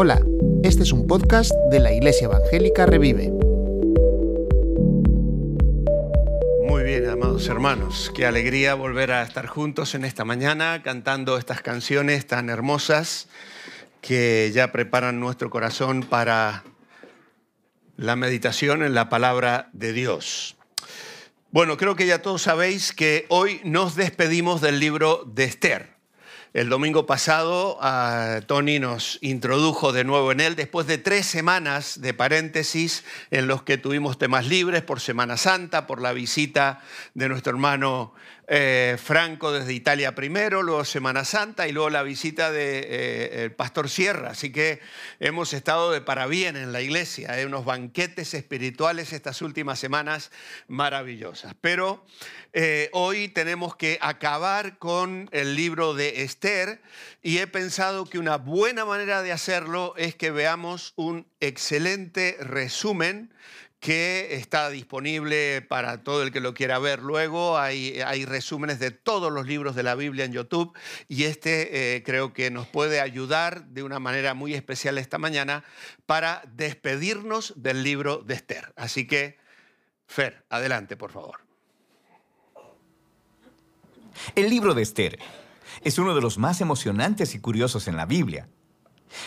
Hola, este es un podcast de la Iglesia Evangélica Revive. Muy bien, amados hermanos, qué alegría volver a estar juntos en esta mañana cantando estas canciones tan hermosas que ya preparan nuestro corazón para la meditación en la palabra de Dios. Bueno, creo que ya todos sabéis que hoy nos despedimos del libro de Esther. El domingo pasado Tony nos introdujo de nuevo en él después de tres semanas de paréntesis en los que tuvimos temas libres por Semana Santa, por la visita de nuestro hermano eh, Franco desde Italia primero, luego Semana Santa y luego la visita del de, eh, pastor Sierra. Así que hemos estado de para bien en la iglesia, hay unos banquetes espirituales estas últimas semanas maravillosas. Pero eh, hoy tenemos que acabar con el libro de Esther y he pensado que una buena manera de hacerlo es que veamos un excelente resumen que está disponible para todo el que lo quiera ver luego. Hay, resúmenes de todos los libros de la Biblia en YouTube y este eh, creo que nos puede ayudar de una manera muy especial esta mañana para despedirnos del libro de Esther. Así que, Fer, adelante, por favor. El libro de Esther es uno de los más emocionantes y curiosos en la Biblia.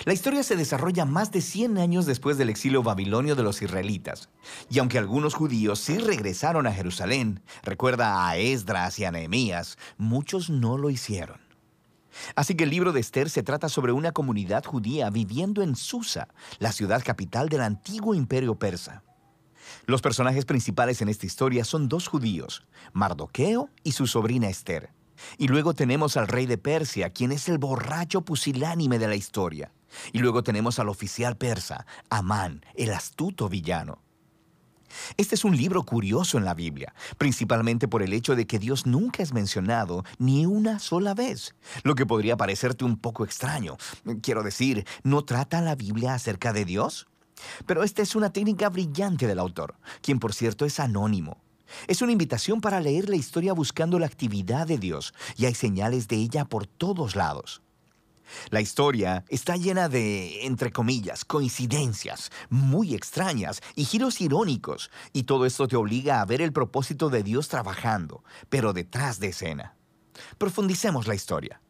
La historia se desarrolla más de 100 años después del exilio babilonio de los israelitas. Y aunque algunos judíos sí regresaron a Jerusalén, recuerda a Esdras y a Nehemías, muchos no lo hicieron. Así que el libro de Esther se trata sobre una comunidad judía viviendo en Susa, la ciudad capital del antiguo imperio persa. Los personajes principales en esta historia son dos judíos, Mardoqueo y su sobrina Esther. Y luego tenemos al rey de Persia, quien es el borracho pusilánime de la historia. Y luego tenemos al oficial persa, Amán, el astuto villano. Este es un libro curioso en la Biblia, principalmente por el hecho de que Dios nunca es mencionado ni una sola vez, lo que podría parecerte un poco extraño. Quiero decir, ¿no trata la Biblia acerca de Dios? Pero esta es una técnica brillante del autor, quien por cierto es anónimo. Es una invitación para leer la historia buscando la actividad de Dios, y hay señales de ella por todos lados. La historia está llena de, entre comillas, coincidencias muy extrañas y giros irónicos, y todo esto te obliga a ver el propósito de Dios trabajando, pero detrás de escena. Profundicemos la historia.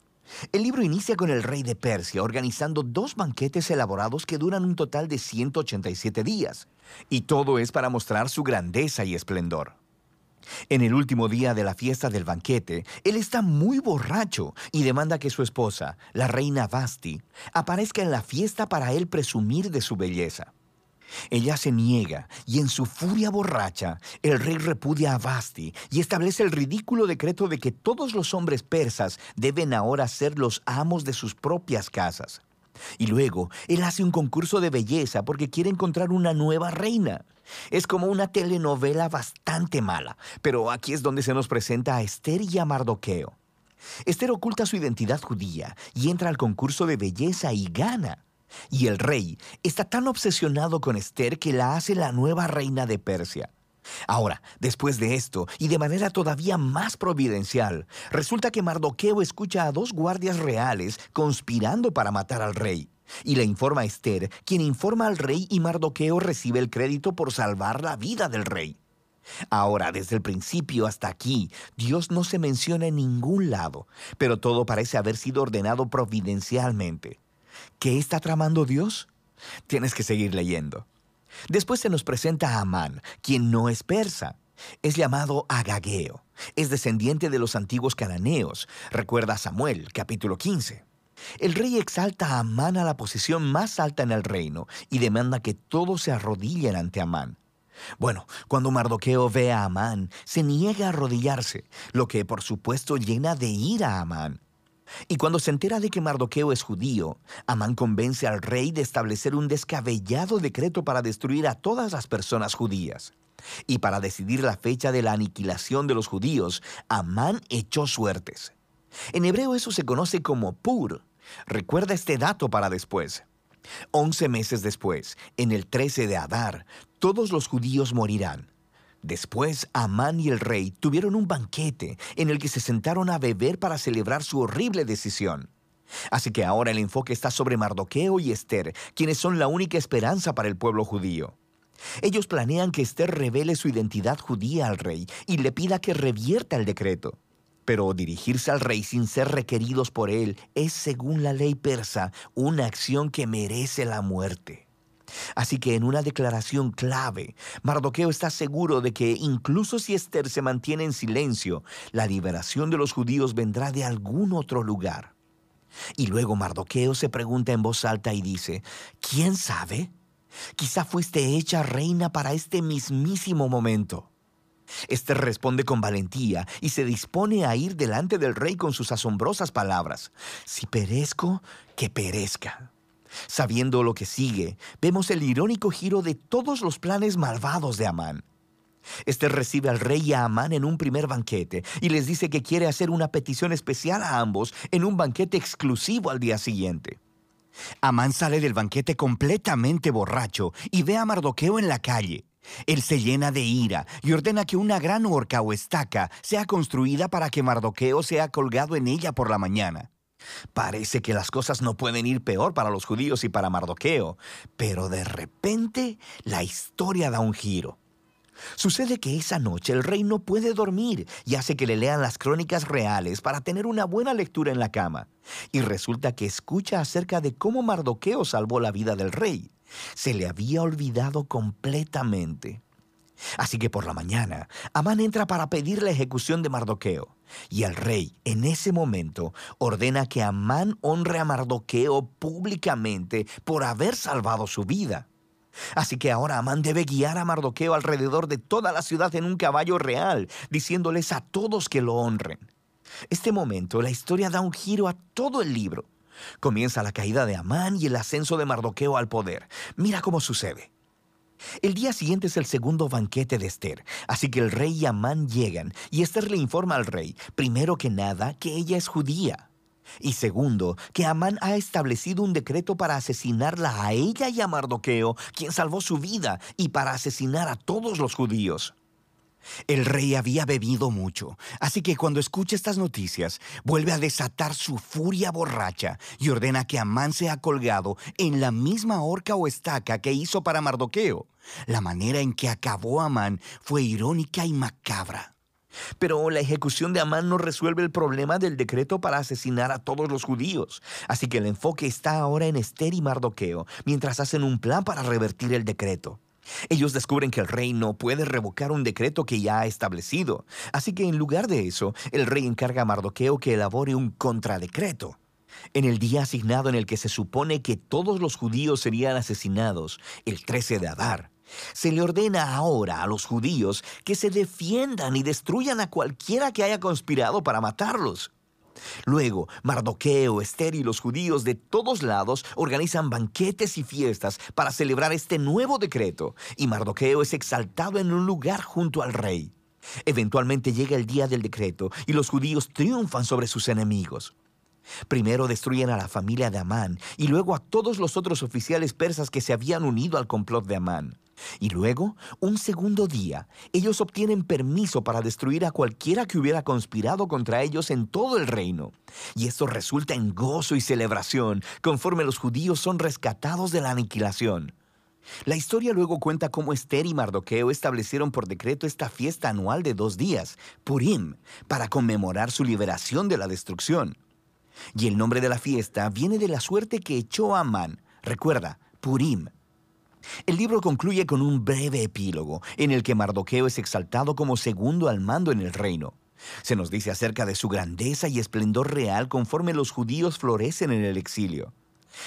El libro inicia con el rey de Persia organizando dos banquetes elaborados que duran un total de 187 días, y todo es para mostrar su grandeza y esplendor. En el último día de la fiesta del banquete, él está muy borracho y demanda que su esposa, la reina Basti, aparezca en la fiesta para él presumir de su belleza. Ella se niega y en su furia borracha, el rey repudia a Basti y establece el ridículo decreto de que todos los hombres persas deben ahora ser los amos de sus propias casas. Y luego, él hace un concurso de belleza porque quiere encontrar una nueva reina. Es como una telenovela bastante mala, pero aquí es donde se nos presenta a Esther y a Mardoqueo. Esther oculta su identidad judía y entra al concurso de belleza y gana. Y el rey está tan obsesionado con Esther que la hace la nueva reina de Persia. Ahora, después de esto, y de manera todavía más providencial, resulta que Mardoqueo escucha a dos guardias reales conspirando para matar al rey. Y le informa a Esther, quien informa al rey y Mardoqueo recibe el crédito por salvar la vida del rey. Ahora, desde el principio hasta aquí, Dios no se menciona en ningún lado, pero todo parece haber sido ordenado providencialmente. ¿Qué está tramando Dios? Tienes que seguir leyendo. Después se nos presenta a Amán, quien no es persa. Es llamado Agageo. Es descendiente de los antiguos cananeos. Recuerda Samuel, capítulo 15. El rey exalta a Amán a la posición más alta en el reino y demanda que todos se arrodillen ante Amán. Bueno, cuando Mardoqueo ve a Amán, se niega a arrodillarse, lo que por supuesto llena de ira a Amán. Y cuando se entera de que Mardoqueo es judío, Amán convence al rey de establecer un descabellado decreto para destruir a todas las personas judías. Y para decidir la fecha de la aniquilación de los judíos, Amán echó suertes. En hebreo eso se conoce como pur. Recuerda este dato para después. Once meses después, en el 13 de Adar, todos los judíos morirán. Después, Amán y el rey tuvieron un banquete en el que se sentaron a beber para celebrar su horrible decisión. Así que ahora el enfoque está sobre Mardoqueo y Esther, quienes son la única esperanza para el pueblo judío. Ellos planean que Esther revele su identidad judía al rey y le pida que revierta el decreto. Pero dirigirse al rey sin ser requeridos por él es, según la ley persa, una acción que merece la muerte. Así que en una declaración clave, Mardoqueo está seguro de que incluso si Esther se mantiene en silencio, la liberación de los judíos vendrá de algún otro lugar. Y luego Mardoqueo se pregunta en voz alta y dice, ¿quién sabe? Quizá fuiste hecha reina para este mismísimo momento. Esther responde con valentía y se dispone a ir delante del rey con sus asombrosas palabras. Si perezco, que perezca. Sabiendo lo que sigue, vemos el irónico giro de todos los planes malvados de Amán. Esther recibe al rey y a Amán en un primer banquete y les dice que quiere hacer una petición especial a ambos en un banquete exclusivo al día siguiente. Amán sale del banquete completamente borracho y ve a Mardoqueo en la calle. Él se llena de ira y ordena que una gran horca o estaca sea construida para que Mardoqueo sea colgado en ella por la mañana. Parece que las cosas no pueden ir peor para los judíos y para Mardoqueo, pero de repente la historia da un giro. Sucede que esa noche el rey no puede dormir y hace que le lean las crónicas reales para tener una buena lectura en la cama. Y resulta que escucha acerca de cómo Mardoqueo salvó la vida del rey. Se le había olvidado completamente. Así que por la mañana, Amán entra para pedir la ejecución de Mardoqueo. Y el rey, en ese momento, ordena que Amán honre a Mardoqueo públicamente por haber salvado su vida. Así que ahora Amán debe guiar a Mardoqueo alrededor de toda la ciudad en un caballo real, diciéndoles a todos que lo honren. Este momento, la historia da un giro a todo el libro. Comienza la caída de Amán y el ascenso de Mardoqueo al poder. Mira cómo sucede. El día siguiente es el segundo banquete de Esther, así que el rey y Amán llegan y Esther le informa al rey, primero que nada, que ella es judía. Y segundo, que Amán ha establecido un decreto para asesinarla a ella y a Mardoqueo, quien salvó su vida, y para asesinar a todos los judíos. El rey había bebido mucho, así que cuando escucha estas noticias, vuelve a desatar su furia borracha y ordena que Amán sea colgado en la misma horca o estaca que hizo para Mardoqueo. La manera en que acabó Amán fue irónica y macabra. Pero la ejecución de Amán no resuelve el problema del decreto para asesinar a todos los judíos. Así que el enfoque está ahora en Esther y Mardoqueo, mientras hacen un plan para revertir el decreto. Ellos descubren que el rey no puede revocar un decreto que ya ha establecido. Así que en lugar de eso, el rey encarga a Mardoqueo que elabore un contradecreto. En el día asignado en el que se supone que todos los judíos serían asesinados, el 13 de Adar, se le ordena ahora a los judíos que se defiendan y destruyan a cualquiera que haya conspirado para matarlos. Luego, Mardoqueo, Esther y los judíos de todos lados organizan banquetes y fiestas para celebrar este nuevo decreto, y Mardoqueo es exaltado en un lugar junto al rey. Eventualmente llega el día del decreto y los judíos triunfan sobre sus enemigos. Primero destruyen a la familia de Amán y luego a todos los otros oficiales persas que se habían unido al complot de Amán. Y luego, un segundo día, ellos obtienen permiso para destruir a cualquiera que hubiera conspirado contra ellos en todo el reino. Y esto resulta en gozo y celebración, conforme los judíos son rescatados de la aniquilación. La historia luego cuenta cómo Esther y Mardoqueo establecieron por decreto esta fiesta anual de dos días, Purim, para conmemorar su liberación de la destrucción. Y el nombre de la fiesta viene de la suerte que echó Amán. Recuerda, Purim, el libro concluye con un breve epílogo en el que Mardoqueo es exaltado como segundo al mando en el reino. Se nos dice acerca de su grandeza y esplendor real conforme los judíos florecen en el exilio.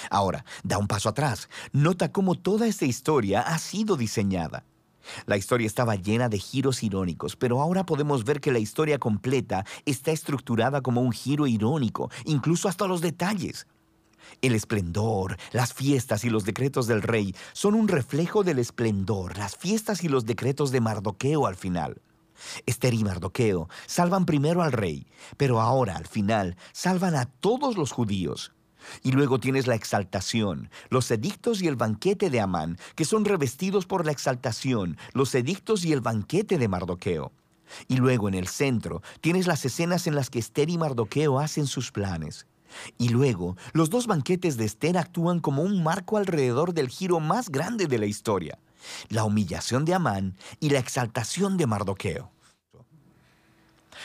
Ahora, da un paso atrás. Nota cómo toda esta historia ha sido diseñada. La historia estaba llena de giros irónicos, pero ahora podemos ver que la historia completa está estructurada como un giro irónico, incluso hasta los detalles. El esplendor, las fiestas y los decretos del rey son un reflejo del esplendor, las fiestas y los decretos de Mardoqueo al final. Esther y Mardoqueo salvan primero al rey, pero ahora al final salvan a todos los judíos. Y luego tienes la exaltación, los edictos y el banquete de Amán, que son revestidos por la exaltación, los edictos y el banquete de Mardoqueo. Y luego en el centro tienes las escenas en las que Esther y Mardoqueo hacen sus planes. Y luego, los dos banquetes de Esther actúan como un marco alrededor del giro más grande de la historia, la humillación de Amán y la exaltación de Mardoqueo.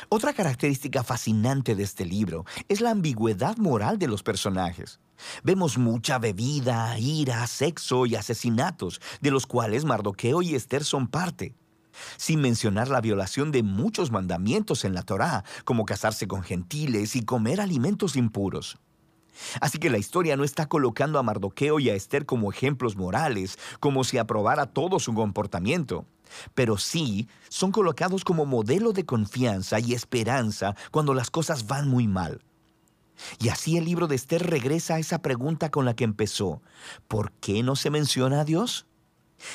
Otra característica fascinante de este libro es la ambigüedad moral de los personajes. Vemos mucha bebida, ira, sexo y asesinatos, de los cuales Mardoqueo y Esther son parte. Sin mencionar la violación de muchos mandamientos en la Torá, como casarse con gentiles y comer alimentos impuros. Así que la historia no está colocando a Mardoqueo y a Esther como ejemplos morales, como si aprobara todo su comportamiento pero sí son colocados como modelo de confianza y esperanza cuando las cosas van muy mal. Y así el libro de Esther regresa a esa pregunta con la que empezó. ¿Por qué no se menciona a Dios?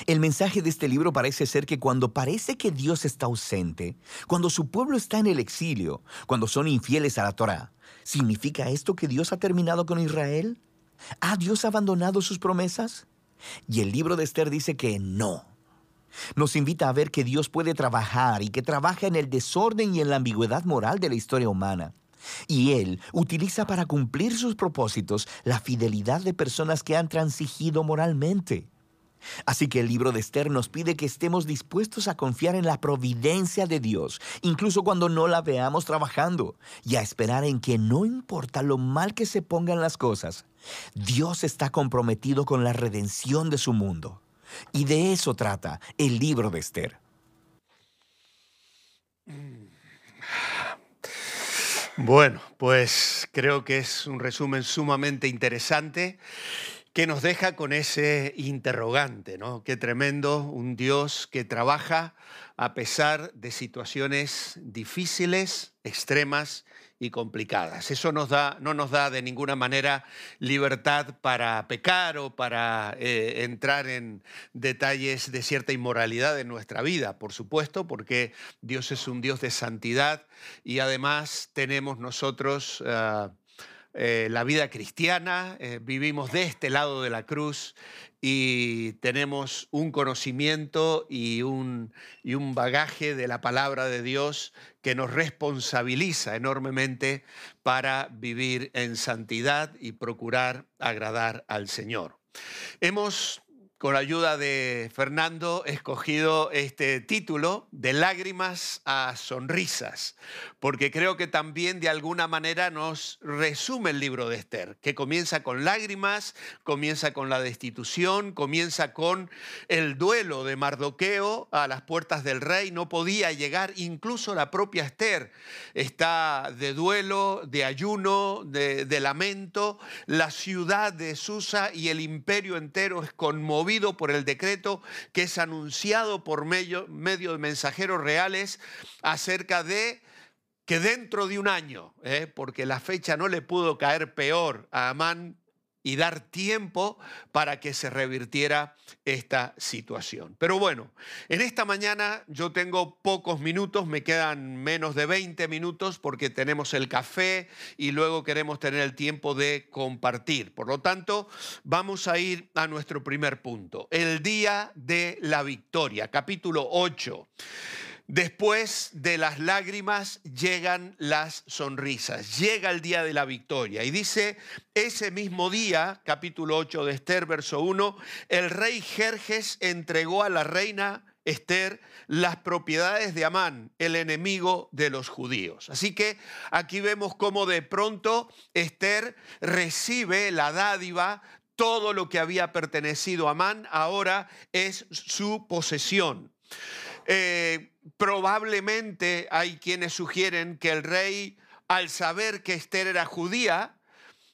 El mensaje de este libro parece ser que cuando parece que Dios está ausente, cuando su pueblo está en el exilio, cuando son infieles a la Torah, ¿significa esto que Dios ha terminado con Israel? ¿Ha Dios abandonado sus promesas? Y el libro de Esther dice que no. Nos invita a ver que Dios puede trabajar y que trabaja en el desorden y en la ambigüedad moral de la historia humana. Y Él utiliza para cumplir sus propósitos la fidelidad de personas que han transigido moralmente. Así que el libro de Esther nos pide que estemos dispuestos a confiar en la providencia de Dios, incluso cuando no la veamos trabajando, y a esperar en que no importa lo mal que se pongan las cosas, Dios está comprometido con la redención de su mundo. Y de eso trata el libro de Esther. Bueno, pues creo que es un resumen sumamente interesante que nos deja con ese interrogante, ¿no? Qué tremendo, un Dios que trabaja a pesar de situaciones difíciles, extremas y complicadas. Eso no nos da de ninguna manera libertad para pecar o para eh, entrar en detalles de cierta inmoralidad en nuestra vida, por supuesto, porque Dios es un Dios de santidad y además tenemos nosotros... Ah, eh, la vida cristiana, eh, vivimos de este lado de la cruz y tenemos un conocimiento y un, y un bagaje de la palabra de Dios que nos responsabiliza enormemente para vivir en santidad y procurar agradar al Señor. Hemos con la ayuda de Fernando, escogido este título de lágrimas a sonrisas, porque creo que también de alguna manera nos resume el libro de Esther, que comienza con lágrimas, comienza con la destitución, comienza con el duelo de Mardoqueo a las puertas del rey, no podía llegar, incluso la propia Esther. Está de duelo, de ayuno, de, de lamento, la ciudad de Susa y el imperio entero es conmovido por el decreto que es anunciado por medio, de mensajeros reales acerca de que dentro de un año, ¿eh? porque la fecha no le pudo caer peor a Amán y dar tiempo para que se revirtiera esta situación. Pero bueno, en esta mañana yo tengo pocos minutos, me quedan menos de 20 minutos porque tenemos el café y luego queremos tener el tiempo de compartir. Por lo tanto, vamos a ir a nuestro primer punto, el día de la victoria, capítulo 8. Después de las lágrimas llegan las sonrisas, llega el día de la victoria. Y dice, ese mismo día, capítulo 8 de Esther, verso 1, el rey Jerjes entregó a la reina Esther las propiedades de Amán, el enemigo de los judíos. Así que aquí vemos cómo de pronto Esther recibe la dádiva, todo lo que había pertenecido a Amán ahora es su posesión. Eh, probablemente hay quienes sugieren que el rey, al saber que Esther era judía,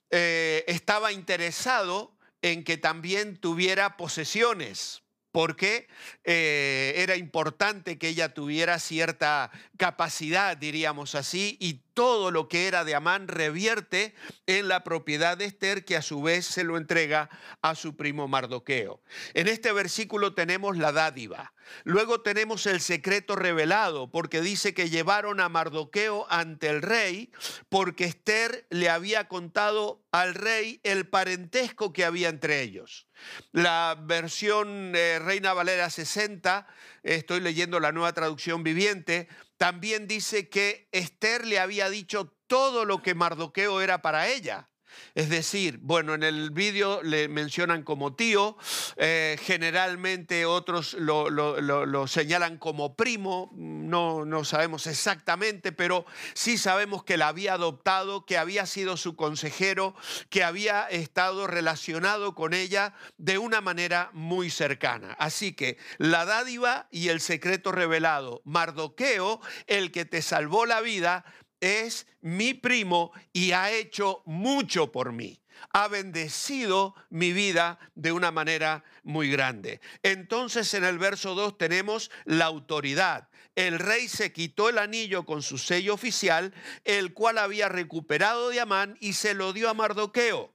eh, estaba interesado en que también tuviera posesiones, porque eh, era importante que ella tuviera cierta capacidad, diríamos así, y todo lo que era de Amán revierte en la propiedad de Esther, que a su vez se lo entrega a su primo Mardoqueo. En este versículo tenemos la dádiva. Luego tenemos el secreto revelado, porque dice que llevaron a Mardoqueo ante el rey, porque Esther le había contado al rey el parentesco que había entre ellos. La versión eh, Reina Valera 60, estoy leyendo la nueva traducción viviente, también dice que Esther le había dicho todo lo que Mardoqueo era para ella. Es decir, bueno, en el vídeo le mencionan como tío, eh, generalmente otros lo, señalan como primo, no, no sabemos exactamente, pero sí sabemos que la había adoptado, que había sido su consejero, que había estado relacionado con ella de una manera muy cercana. Así que la dádiva y el secreto revelado, Mardoqueo, el que te salvó la vida, es mi primo y ha hecho mucho por mí. Ha bendecido mi vida de una manera muy grande. Entonces en el verso 2 tenemos la autoridad. El rey se quitó el anillo con su sello oficial, el cual había recuperado de Amán y se lo dio a Mardoqueo.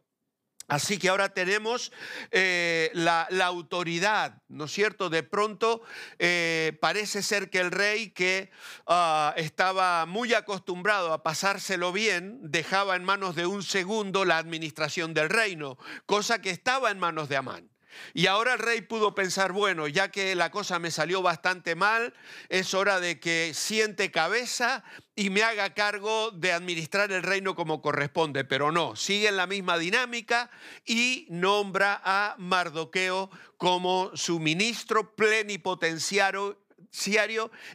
Así que ahora tenemos eh, la, autoridad, ¿no es cierto? De pronto eh, parece ser que el rey que ah, estaba muy acostumbrado a pasárselo bien, dejaba en manos de un segundo la administración del reino, cosa que estaba en manos de Amán. Y ahora el rey pudo pensar, bueno, ya que la cosa me salió bastante mal, es hora de que siente cabeza y me haga cargo de administrar el reino como corresponde. Pero no, sigue en la misma dinámica y nombra a Mardoqueo como su ministro plenipotenciario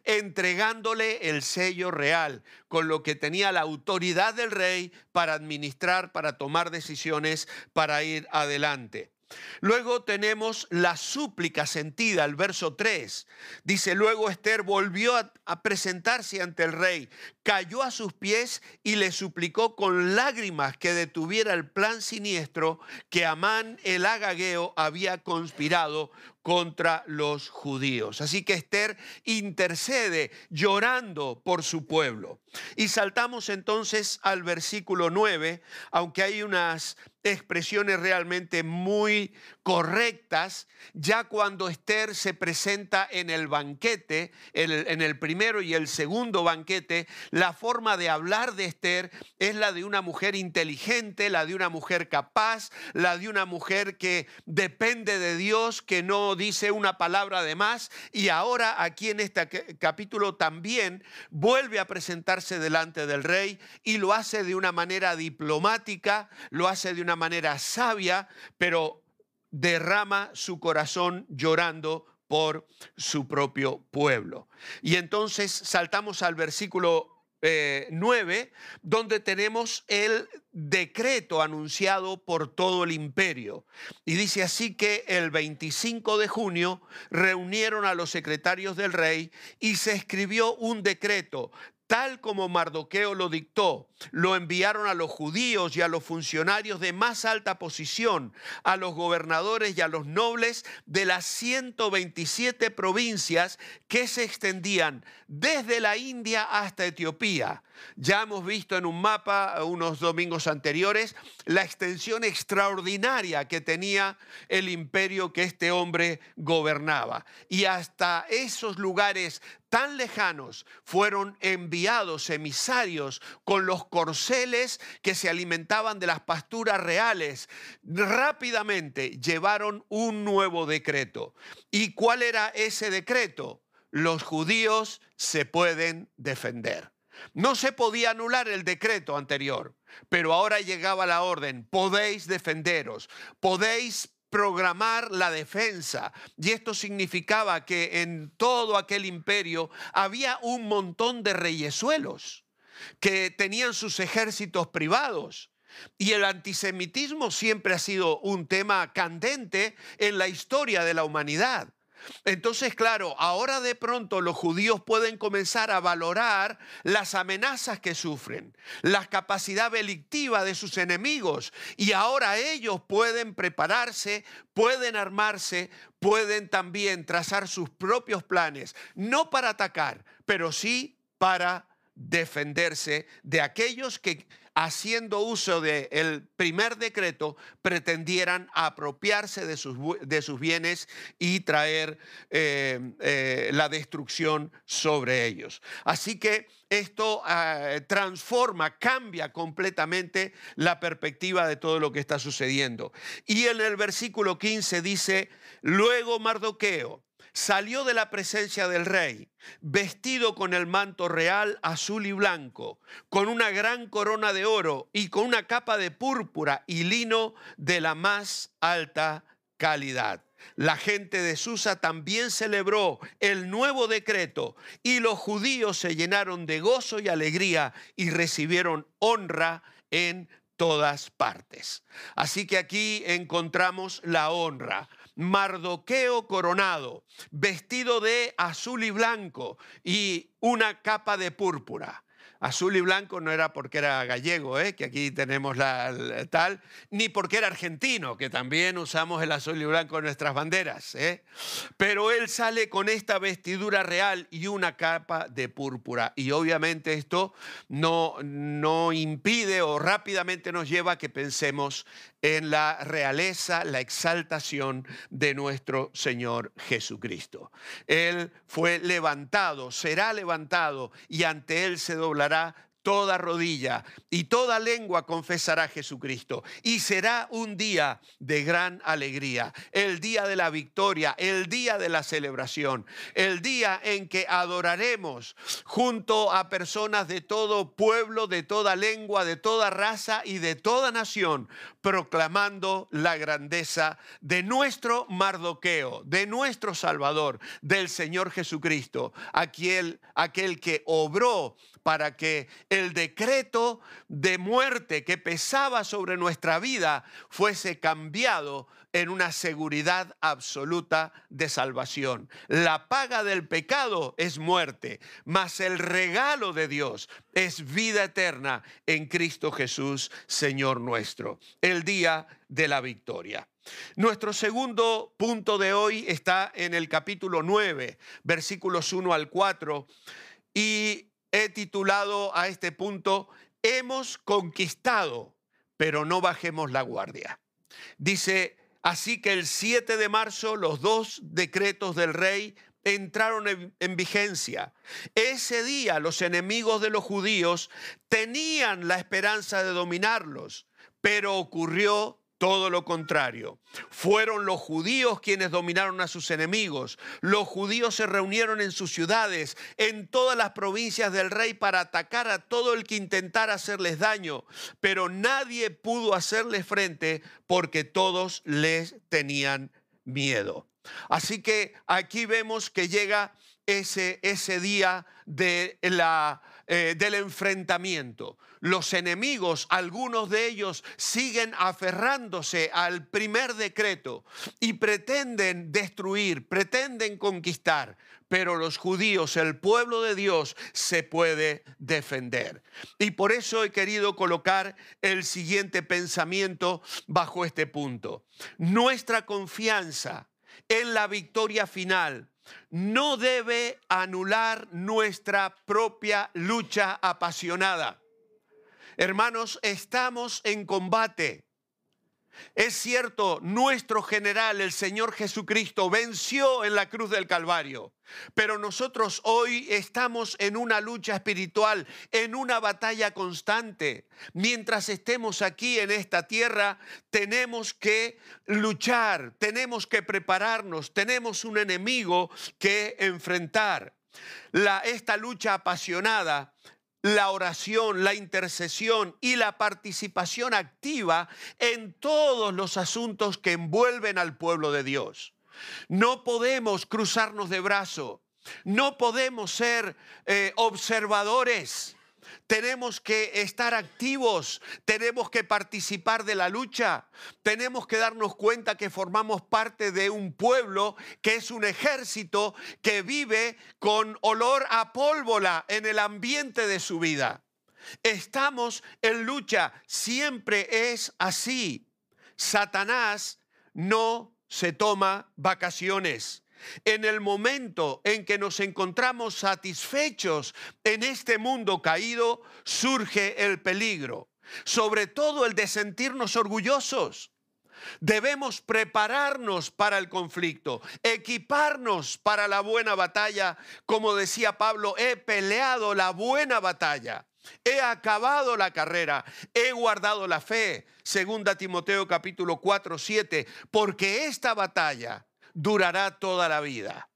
entregándole el sello real, con lo que tenía la autoridad del rey para administrar, para tomar decisiones, para ir adelante. Luego tenemos la súplica sentida, el verso 3. Dice, luego Esther volvió a, presentarse ante el rey, cayó a sus pies y le suplicó con lágrimas que detuviera el plan siniestro que Amán el agageo había conspirado contra los judíos. Así que Esther intercede llorando por su pueblo. Y saltamos entonces al versículo 9, aunque hay unas expresiones realmente muy correctas, ya cuando Esther se presenta en el banquete, en el primero y el segundo banquete, la forma de hablar de Esther es la de una mujer inteligente, la de una mujer capaz, la de una mujer que depende de Dios, que no dice una palabra de más, y ahora aquí en este capítulo también vuelve a presentarse delante del rey y lo hace de una manera diplomática, lo hace de una manera sabia, pero derrama su corazón llorando por su propio pueblo. Y entonces saltamos al versículo 9, eh, donde tenemos el decreto anunciado por todo el imperio. Y dice así que el 25 de junio reunieron a los secretarios del rey y se escribió un decreto tal como Mardoqueo lo dictó, lo enviaron a los judíos y a los funcionarios de más alta posición, a los gobernadores y a los nobles de las 127 provincias que se extendían desde la India hasta Etiopía. Ya hemos visto en un mapa unos domingos anteriores la extensión extraordinaria que tenía el imperio que este hombre gobernaba. Y hasta esos lugares tan lejanos fueron enviados emisarios con los corceles que se alimentaban de las pasturas reales. Rápidamente llevaron un nuevo decreto. ¿Y cuál era ese decreto? Los judíos se pueden defender. No se podía anular el decreto anterior, pero ahora llegaba la orden, podéis defenderos, podéis programar la defensa. Y esto significaba que en todo aquel imperio había un montón de reyesuelos que tenían sus ejércitos privados. Y el antisemitismo siempre ha sido un tema candente en la historia de la humanidad. Entonces, claro, ahora de pronto los judíos pueden comenzar a valorar las amenazas que sufren, la capacidad delictiva de sus enemigos, y ahora ellos pueden prepararse, pueden armarse, pueden también trazar sus propios planes, no para atacar, pero sí para defenderse de aquellos que haciendo uso del primer decreto, pretendieran apropiarse de sus, de sus bienes y traer eh, eh, la destrucción sobre ellos. Así que esto ah, transforma, cambia completamente la perspectiva de todo lo que está sucediendo. Y en el versículo 15 dice, luego Mardoqueo, salió de la presencia del rey, vestido con el manto real azul y blanco, con una gran corona de oro y con una capa de púrpura y lino de la más alta calidad. La gente de Susa también celebró el nuevo decreto y los judíos se llenaron de gozo y alegría y recibieron honra en todas partes. Así que aquí encontramos la honra. Mardoqueo coronado, vestido de azul y blanco y una capa de púrpura. Azul y blanco no era porque era gallego, ¿eh? que aquí tenemos la, tal, ni porque era argentino, que también usamos el azul y blanco en nuestras banderas. ¿eh? Pero él sale con esta vestidura real y una capa de púrpura. Y obviamente esto no, no impide o rápidamente nos lleva a que pensemos en la realeza, la exaltación de nuestro Señor Jesucristo. Él fue levantado, será levantado y ante Él se doblará para toda rodilla y toda lengua confesará a Jesucristo. Y será un día de gran alegría, el día de la victoria, el día de la celebración, el día en que adoraremos junto a personas de todo pueblo, de toda lengua, de toda raza y de toda nación, proclamando la grandeza de nuestro Mardoqueo, de nuestro Salvador, del Señor Jesucristo, aquel, aquel que obró para que el decreto de muerte que pesaba sobre nuestra vida fuese cambiado en una seguridad absoluta de salvación. La paga del pecado es muerte, mas el regalo de Dios es vida eterna en Cristo Jesús, Señor nuestro. El día de la victoria. Nuestro segundo punto de hoy está en el capítulo 9, versículos 1 al 4, y he titulado a este punto, hemos conquistado, pero no bajemos la guardia. Dice, así que el 7 de marzo los dos decretos del rey entraron en, vigencia. Ese día los enemigos de los judíos tenían la esperanza de dominarlos, pero ocurrió todo lo contrario. Fueron los judíos quienes dominaron a sus enemigos. Los judíos se reunieron en sus ciudades, en todas las provincias del rey, para atacar a todo el que intentara hacerles daño. Pero nadie pudo hacerles frente porque todos les tenían miedo. Así que aquí vemos que llega ese, ese día de la, eh, del enfrentamiento. Los enemigos, algunos de ellos, siguen aferrándose al primer decreto y pretenden destruir, pretenden conquistar, pero los judíos, el pueblo de Dios, se puede defender. Y por eso he querido colocar el siguiente pensamiento bajo este punto. Nuestra confianza en la victoria final no debe anular nuestra propia lucha apasionada. Hermanos, estamos en combate. Es cierto, nuestro general, el Señor Jesucristo, venció en la cruz del Calvario, pero nosotros hoy estamos en una lucha espiritual, en una batalla constante. Mientras estemos aquí en esta tierra, tenemos que luchar, tenemos que prepararnos, tenemos un enemigo que enfrentar. La, esta lucha apasionada la oración, la intercesión y la participación activa en todos los asuntos que envuelven al pueblo de Dios. No podemos cruzarnos de brazo, no podemos ser eh, observadores tenemos que estar activos, tenemos que participar de la lucha, tenemos que darnos cuenta que formamos parte de un pueblo que es un ejército que vive con olor a pólvora en el ambiente de su vida. Estamos en lucha, siempre es así. Satanás no se toma vacaciones. En el momento en que nos encontramos satisfechos en este mundo caído, surge el peligro, sobre todo el de sentirnos orgullosos. Debemos prepararnos para el conflicto, equiparnos para la buena batalla. Como decía Pablo, he peleado la buena batalla. He acabado la carrera, he guardado la fe, segunda Timoteo capítulo 4, 7, porque esta batalla durará toda la vida.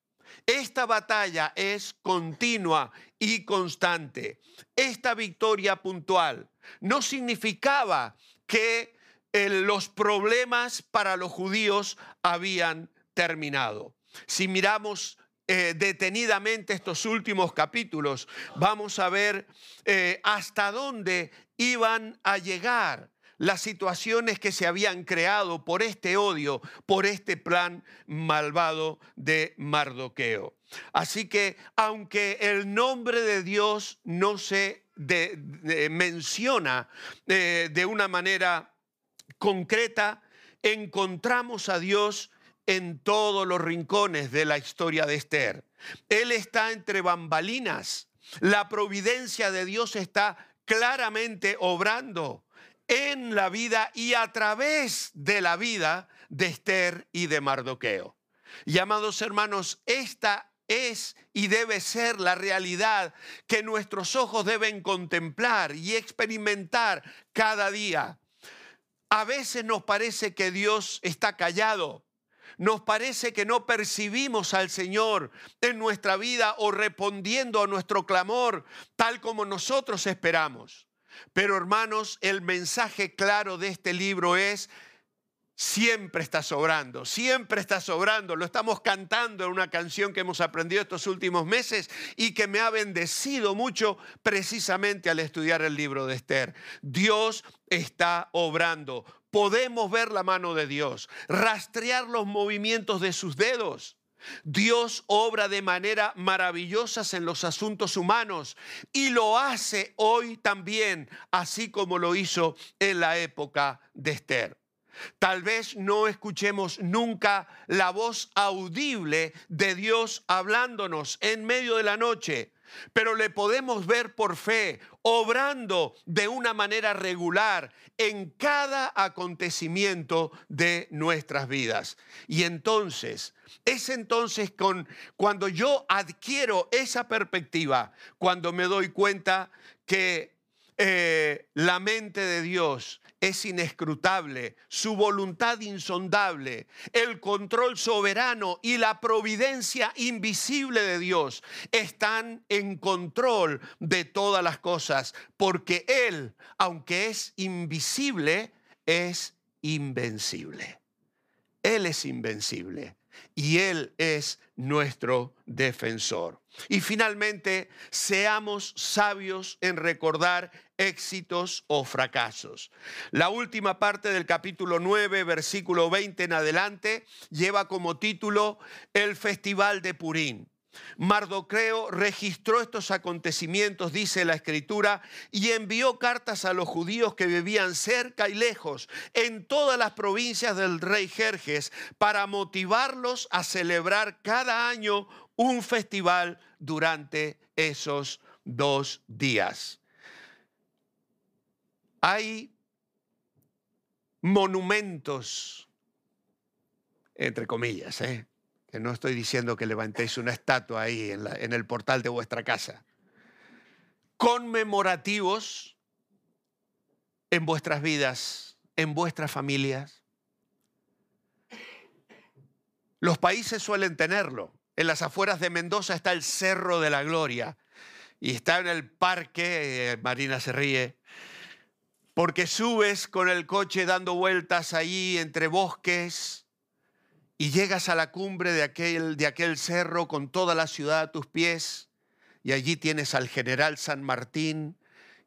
Esta batalla es continua y constante. Esta victoria puntual no significaba que eh, los problemas para los judíos habían terminado. Si miramos eh, detenidamente estos últimos capítulos, vamos a ver eh, hasta dónde iban a llegar las situaciones que se habían creado por este odio, por este plan malvado de Mardoqueo. Así que aunque el nombre de Dios no se menciona eh, de una manera concreta, encontramos a Dios en todos los rincones de la historia de Esther. Él está entre bambalinas. La providencia de Dios está claramente obrando en la vida y a través de la vida de Esther y de Mardoqueo. Y amados hermanos, esta es y debe ser la realidad que nuestros ojos deben contemplar y experimentar cada día. A veces nos parece que Dios está callado, nos parece que no percibimos al Señor en nuestra vida o respondiendo a nuestro clamor tal como nosotros esperamos. Pero hermanos, el mensaje claro de este libro es, siempre está sobrando, siempre está sobrando. Lo estamos cantando en una canción que hemos aprendido estos últimos meses y que me ha bendecido mucho precisamente al estudiar el libro de Esther. Dios está obrando. Podemos ver la mano de Dios, rastrear los movimientos de sus dedos. Dios obra de manera maravillosa en los asuntos humanos y lo hace hoy también, así como lo hizo en la época de Esther. Tal vez no escuchemos nunca la voz audible de Dios hablándonos en medio de la noche, pero le podemos ver por fe, obrando de una manera regular en cada acontecimiento de nuestras vidas. Y entonces, es entonces con, cuando yo adquiero esa perspectiva, cuando me doy cuenta que eh, la mente de Dios es inescrutable, su voluntad insondable, el control soberano y la providencia invisible de Dios están en control de todas las cosas, porque Él, aunque es invisible, es invencible. Él es invencible y Él es nuestro defensor. Y finalmente, seamos sabios en recordar éxitos o fracasos. La última parte del capítulo 9, versículo 20 en adelante, lleva como título El Festival de Purín. Mardoqueo registró estos acontecimientos, dice la escritura, y envió cartas a los judíos que vivían cerca y lejos en todas las provincias del rey Jerjes para motivarlos a celebrar cada año un festival durante esos dos días. Hay monumentos, entre comillas, ¿eh? No estoy diciendo que levantéis una estatua ahí en, el portal de vuestra casa, conmemorativos en vuestras vidas, en vuestras familias. Los países suelen tenerlo. En las afueras de Mendoza está el Cerro de la Gloria y está en el parque, eh, Marina se ríe, porque subes con el coche dando vueltas ahí entre bosques, y llegas a la cumbre de aquel, de aquel cerro con toda la ciudad a tus pies y allí tienes al general San Martín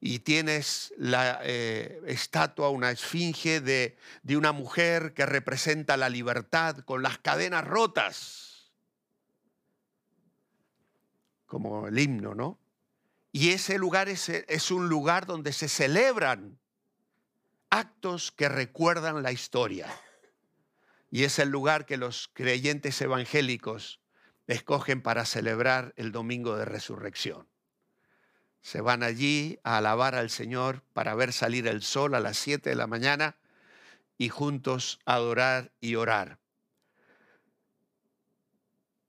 y tienes la eh, estatua, una esfinge de, de una mujer que representa la libertad con las cadenas rotas, como el himno, ¿no? Y ese lugar es, es un lugar donde se celebran actos que recuerdan la historia. Y es el lugar que los creyentes evangélicos escogen para celebrar el domingo de resurrección. Se van allí a alabar al Señor para ver salir el sol a las 7 de la mañana y juntos adorar y orar.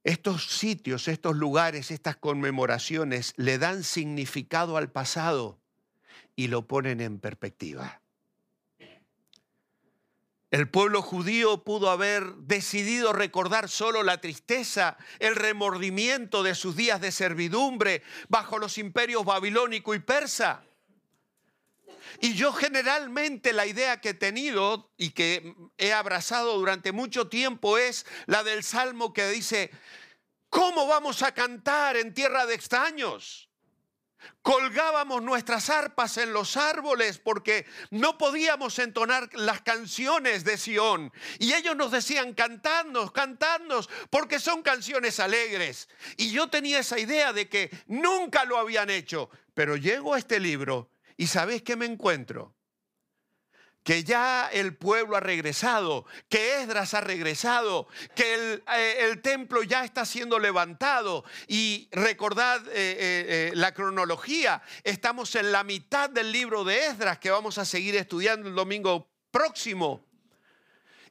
Estos sitios, estos lugares, estas conmemoraciones le dan significado al pasado y lo ponen en perspectiva. El pueblo judío pudo haber decidido recordar solo la tristeza, el remordimiento de sus días de servidumbre bajo los imperios babilónico y persa. Y yo generalmente la idea que he tenido y que he abrazado durante mucho tiempo es la del salmo que dice, ¿cómo vamos a cantar en tierra de extraños? Colgábamos nuestras arpas en los árboles porque no podíamos entonar las canciones de Sión. Y ellos nos decían, cantadnos, cantadnos, porque son canciones alegres. Y yo tenía esa idea de que nunca lo habían hecho. Pero llego a este libro y ¿sabéis qué me encuentro? Que ya el pueblo ha regresado, que Esdras ha regresado, que el, eh, templo ya está siendo levantado. Y recordad eh, eh, la cronología, estamos en la mitad del libro de Esdras que vamos a seguir estudiando el domingo próximo.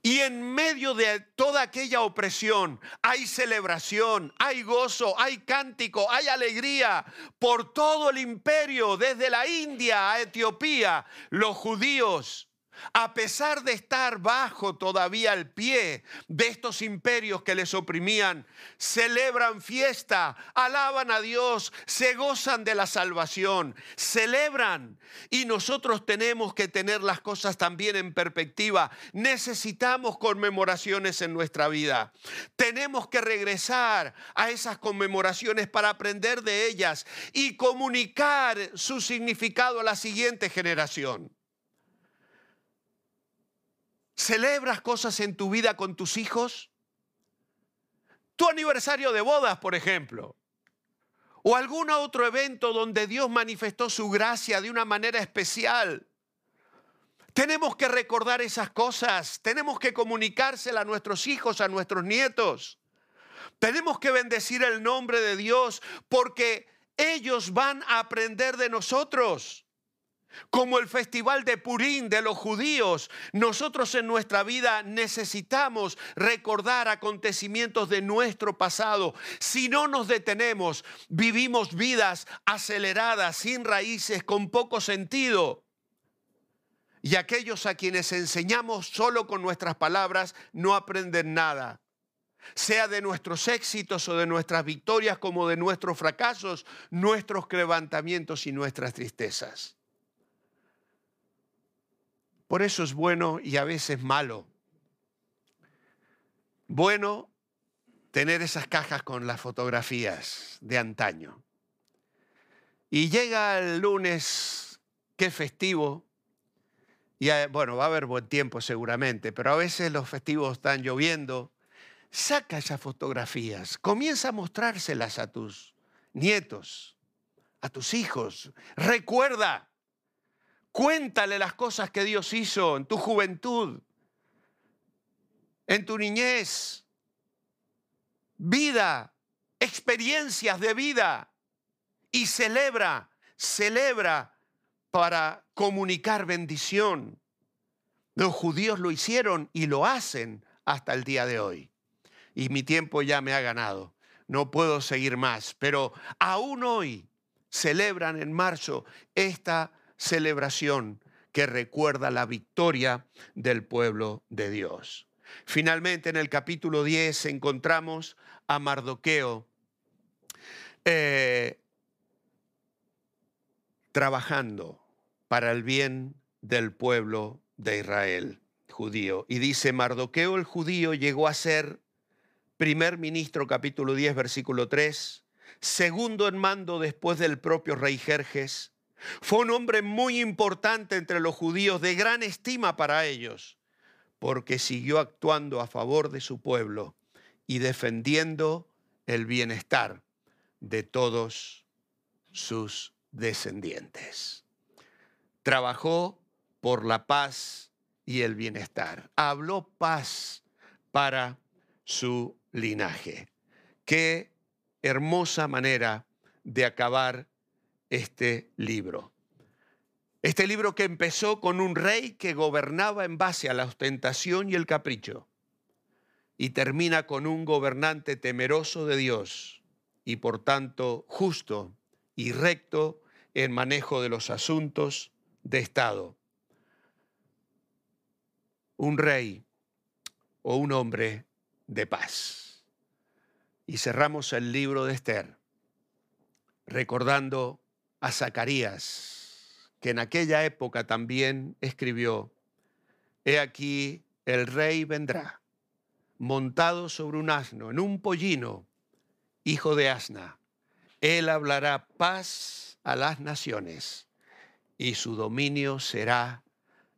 Y en medio de toda aquella opresión hay celebración, hay gozo, hay cántico, hay alegría por todo el imperio, desde la India a Etiopía. Los judíos a pesar de estar bajo todavía el pie de estos imperios que les oprimían, celebran fiesta, alaban a Dios, se gozan de la salvación, celebran. Y nosotros tenemos que tener las cosas también en perspectiva. Necesitamos conmemoraciones en nuestra vida. Tenemos que regresar a esas conmemoraciones para aprender de ellas y comunicar su significado a la siguiente generación. ¿Celebras cosas en tu vida con tus hijos? Tu aniversario de bodas, por ejemplo. O algún otro evento donde Dios manifestó su gracia de una manera especial. Tenemos que recordar esas cosas. Tenemos que comunicársela a nuestros hijos, a nuestros nietos. Tenemos que bendecir el nombre de Dios porque ellos van a aprender de nosotros. Como el festival de Purín de los judíos, nosotros en nuestra vida necesitamos recordar acontecimientos de nuestro pasado. Si no nos detenemos, vivimos vidas aceleradas, sin raíces, con poco sentido. Y aquellos a quienes enseñamos solo con nuestras palabras no aprenden nada sea de nuestros éxitos o de nuestras victorias como de nuestros fracasos, nuestros levantamientos y nuestras tristezas. Por eso es bueno y a veces malo. Bueno tener esas cajas con las fotografías de antaño. Y llega el lunes, qué festivo, y bueno, va a haber buen tiempo seguramente, pero a veces los festivos están lloviendo. Saca esas fotografías, comienza a mostrárselas a tus nietos, a tus hijos. Recuerda, Cuéntale las cosas que Dios hizo en tu juventud, en tu niñez, vida, experiencias de vida. Y celebra, celebra para comunicar bendición. Los judíos lo hicieron y lo hacen hasta el día de hoy. Y mi tiempo ya me ha ganado. No puedo seguir más. Pero aún hoy celebran en marzo esta celebración que recuerda la victoria del pueblo de Dios. Finalmente, en el capítulo 10 encontramos a Mardoqueo eh, trabajando para el bien del pueblo de Israel judío. Y dice, Mardoqueo el judío llegó a ser primer ministro, capítulo 10, versículo 3, segundo en mando después del propio rey Jerjes, fue un hombre muy importante entre los judíos, de gran estima para ellos, porque siguió actuando a favor de su pueblo y defendiendo el bienestar de todos sus descendientes. Trabajó por la paz y el bienestar. Habló paz para su linaje. Qué hermosa manera de acabar este libro. Este libro que empezó con un rey que gobernaba en base a la ostentación y el capricho y termina con un gobernante temeroso de Dios y por tanto justo y recto en manejo de los asuntos de Estado. un rey o un hombre de paz. Y cerramos el libro de Esther recordando a Zacarías, que en aquella época también escribió, He aquí el rey vendrá, montado sobre un asno, en un pollino, hijo de asna. Él hablará paz a las naciones y su dominio será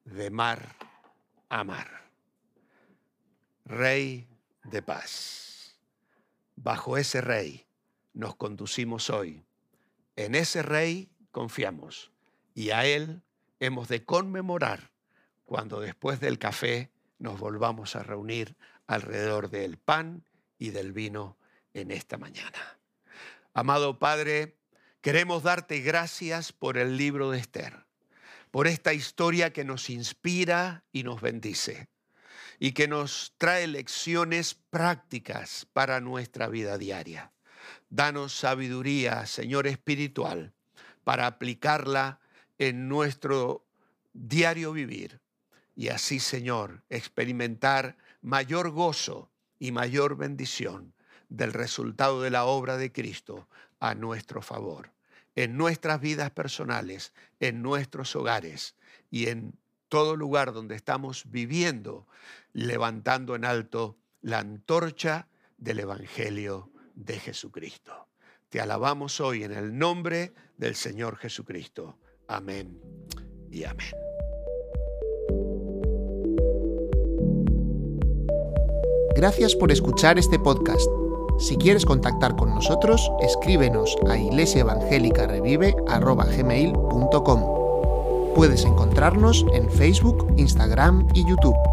de mar a mar. Rey de paz. Bajo ese rey nos conducimos hoy. En ese rey confiamos y a él hemos de conmemorar cuando después del café nos volvamos a reunir alrededor del pan y del vino en esta mañana. Amado Padre, queremos darte gracias por el libro de Esther, por esta historia que nos inspira y nos bendice y que nos trae lecciones prácticas para nuestra vida diaria. Danos sabiduría, Señor espiritual, para aplicarla en nuestro diario vivir. Y así, Señor, experimentar mayor gozo y mayor bendición del resultado de la obra de Cristo a nuestro favor, en nuestras vidas personales, en nuestros hogares y en todo lugar donde estamos viviendo, levantando en alto la antorcha del Evangelio de Jesucristo. Te alabamos hoy en el nombre del Señor Jesucristo. Amén y amén. Gracias por escuchar este podcast. Si quieres contactar con nosotros, escríbenos a iglesiaevangelicarevive.com. Puedes encontrarnos en Facebook, Instagram y YouTube.